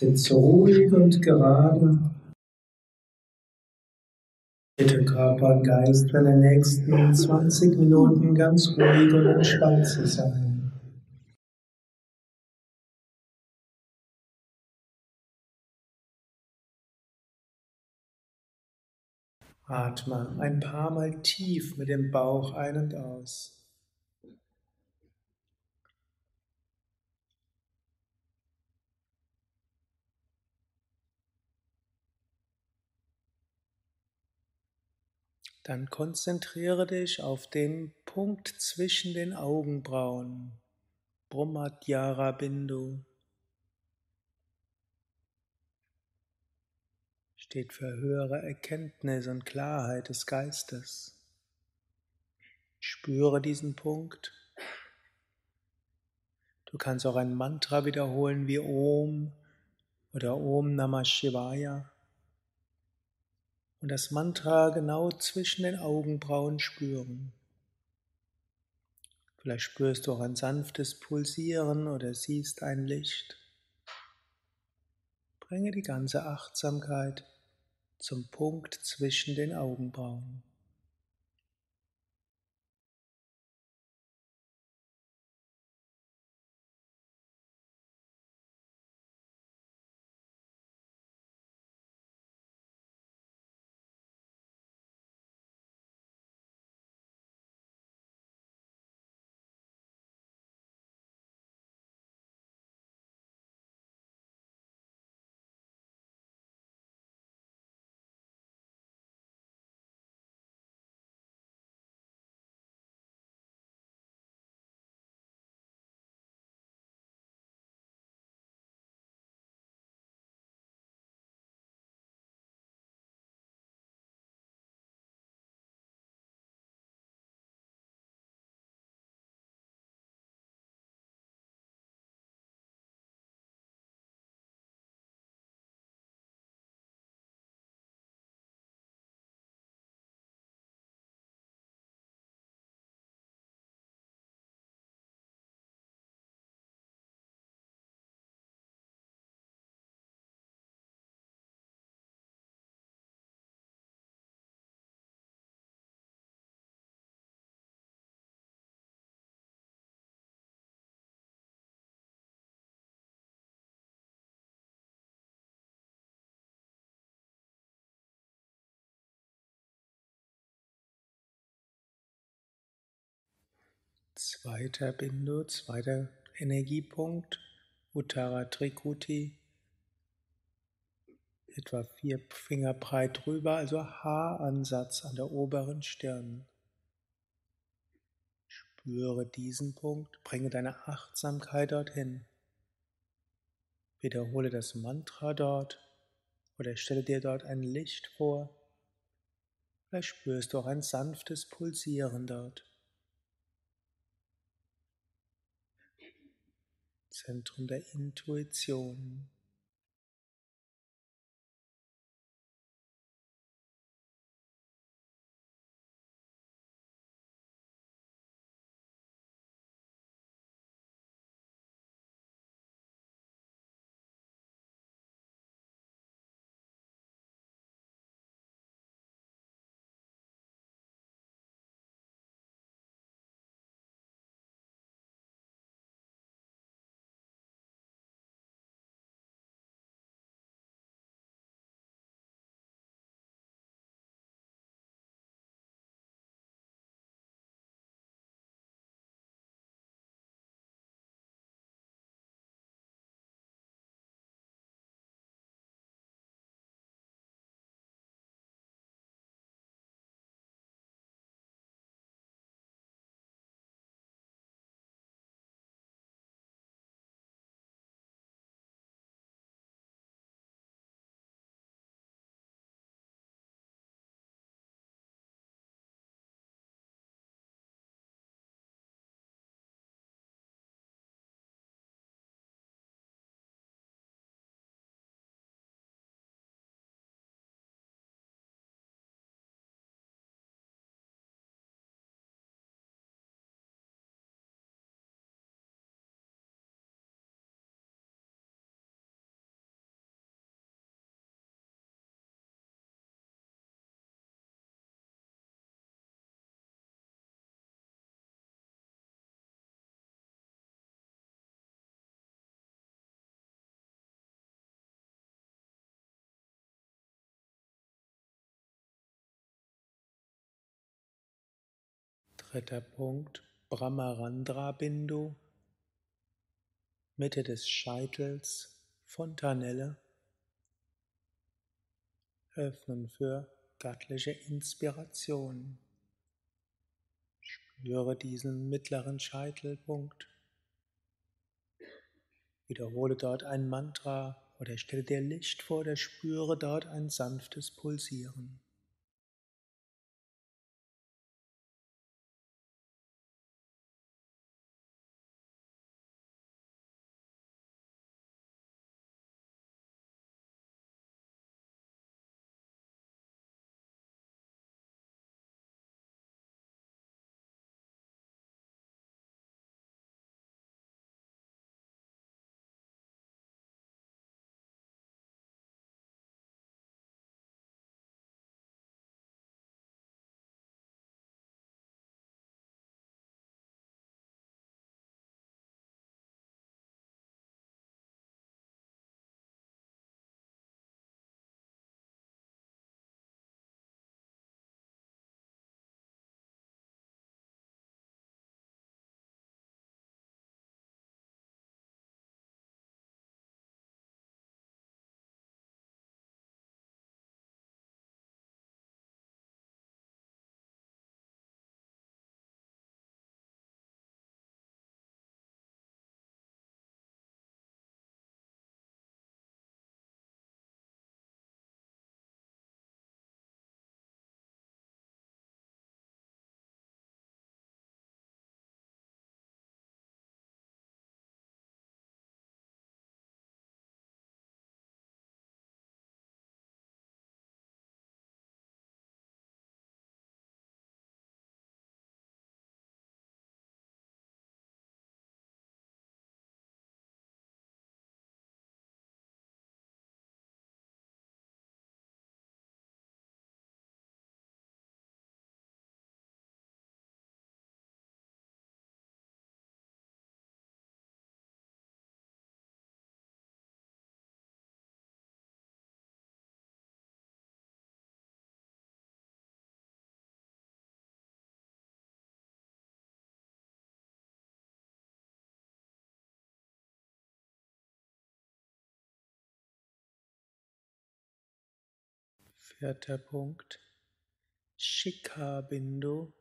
Sitze ruhig und gerade. Bitte Körper und Geist für die nächsten 20 Minuten ganz ruhig und entspannt zu sein. Atme ein paar Mal tief mit dem Bauch ein und aus. Dann konzentriere dich auf den Punkt zwischen den Augenbrauen, Brahmadyara Bindu. Steht für höhere Erkenntnis und Klarheit des Geistes. Spüre diesen Punkt. Du kannst auch ein Mantra wiederholen wie Om oder Om Namah Shivaya und das Mantra genau zwischen den Augenbrauen spüren. Vielleicht spürst du auch ein sanftes Pulsieren oder siehst ein Licht. Bringe die ganze Achtsamkeit zum Punkt zwischen den Augenbrauen. Zweiter Bindu, zweiter Energiepunkt, Uttara Trikuti, etwa vier Finger breit drüber, also Haaransatz an der oberen Stirn. Spüre diesen Punkt, bringe deine Achtsamkeit dorthin. Wiederhole das Mantra dort oder stelle dir dort ein Licht vor. Vielleicht spürst du auch ein sanftes Pulsieren dort. Zentrum der Intuition. Dritter Punkt, Brahmarandra Bindu, Mitte des Scheitels, Fontanelle. Öffnen für göttliche Inspiration. Spüre diesen mittleren Scheitelpunkt. Wiederhole dort ein Mantra oder stelle dir Licht vor oder spüre dort ein sanftes Pulsieren. Vierter Punkt. Shikha Bindu,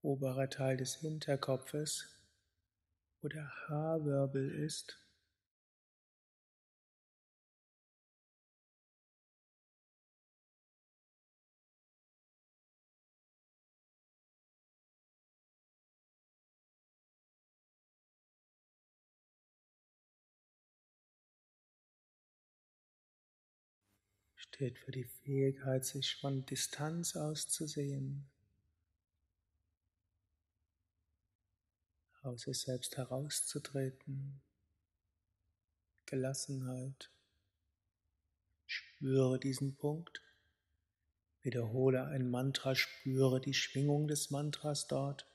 oberer Teil des Hinterkopfes, wo der Haarwirbel ist. Steht für die Fähigkeit, sich von Distanz aus zu sehen, aus sich selbst herauszutreten, Gelassenheit. Spüre diesen Punkt, wiederhole ein Mantra, spüre die Schwingung des Mantras dort.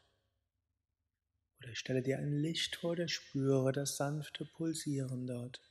Oder stelle dir ein Licht vor, der spüre das sanfte Pulsieren dort.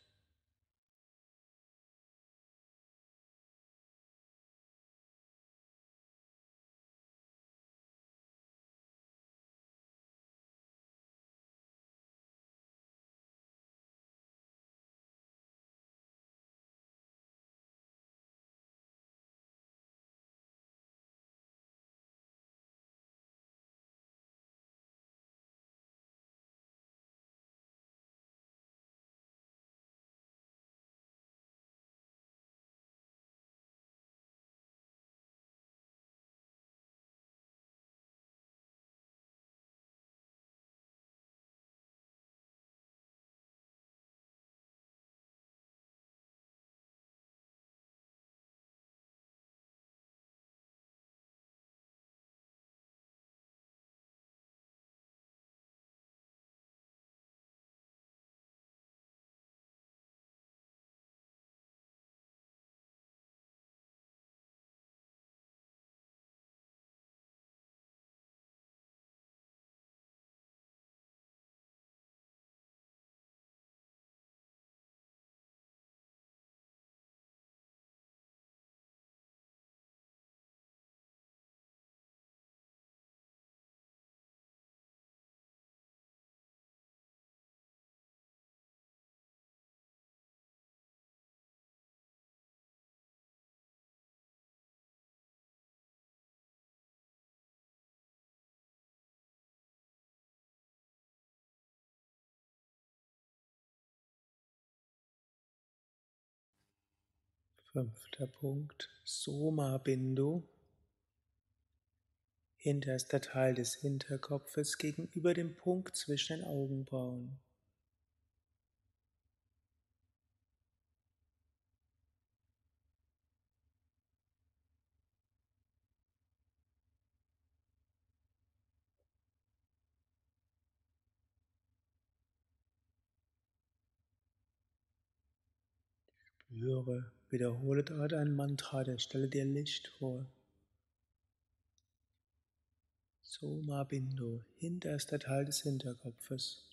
Fünfter Punkt, Soma Bindu. Hinterster Teil des Hinterkopfes gegenüber dem Punkt zwischen den Augenbrauen. Spüre, wiederhole dort ein Mantra, der stelle dir Licht vor. Soma Bindu, hinterster Teil des Hinterkopfes.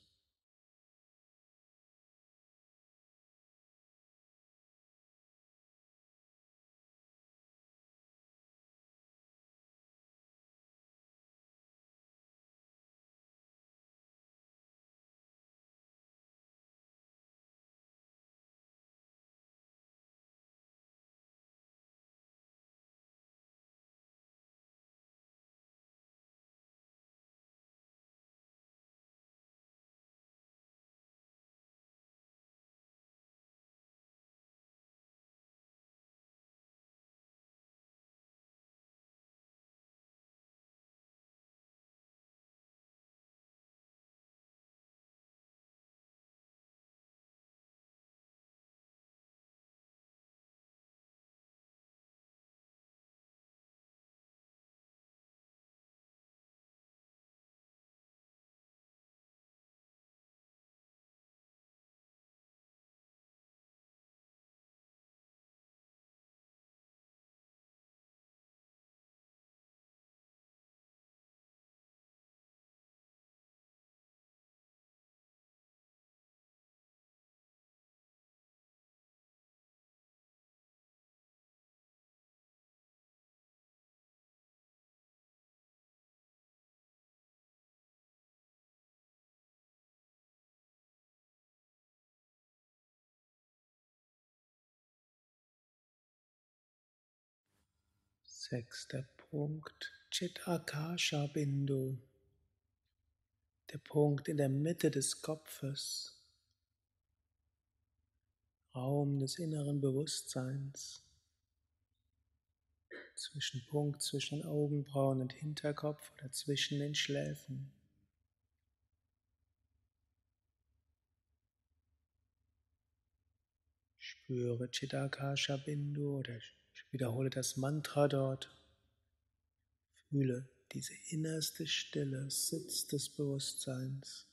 Sechster Punkt, Chit Akasha Bindu. Der Punkt in der Mitte des Kopfes, Raum des inneren Bewusstseins. Zwischen Punkt zwischen Augenbrauen und Hinterkopf oder zwischen den Schläfen. Spüre Chitakasha Bindu oder wiederhole das Mantra dort. Fühle diese innerste Stille, Sitz des Bewusstseins.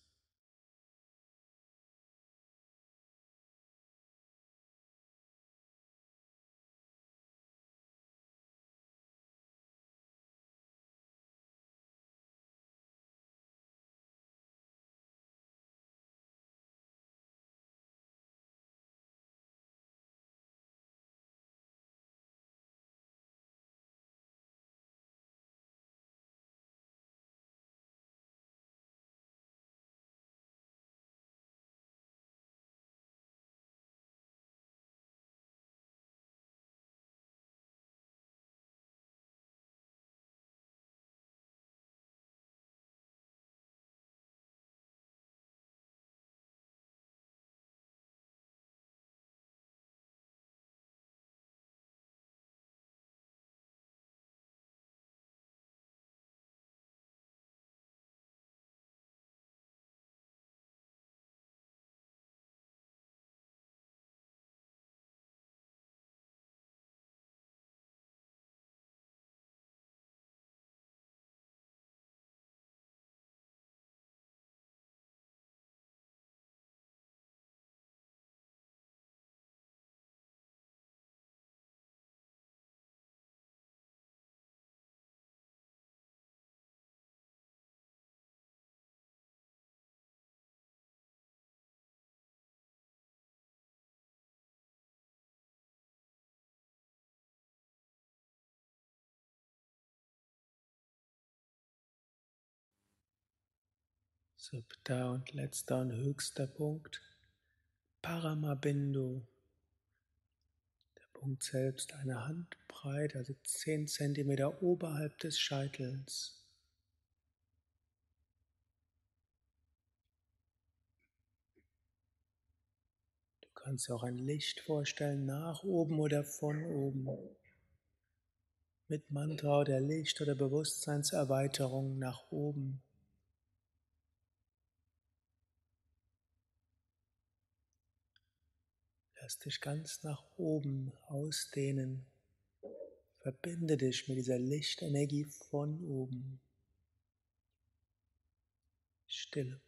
Siebter und letzter und höchster Punkt, Paramabindu. Der Punkt selbst eine Handbreit, also 10 cm oberhalb des Scheitels. Du Du kannst dir auch ein Licht vorstellen, nach oben oder von oben. Mit Mantra oder Licht oder Bewusstseinserweiterung nach oben. Lass dich ganz nach oben ausdehnen. Verbinde dich mit dieser Lichtenergie von oben. Stille.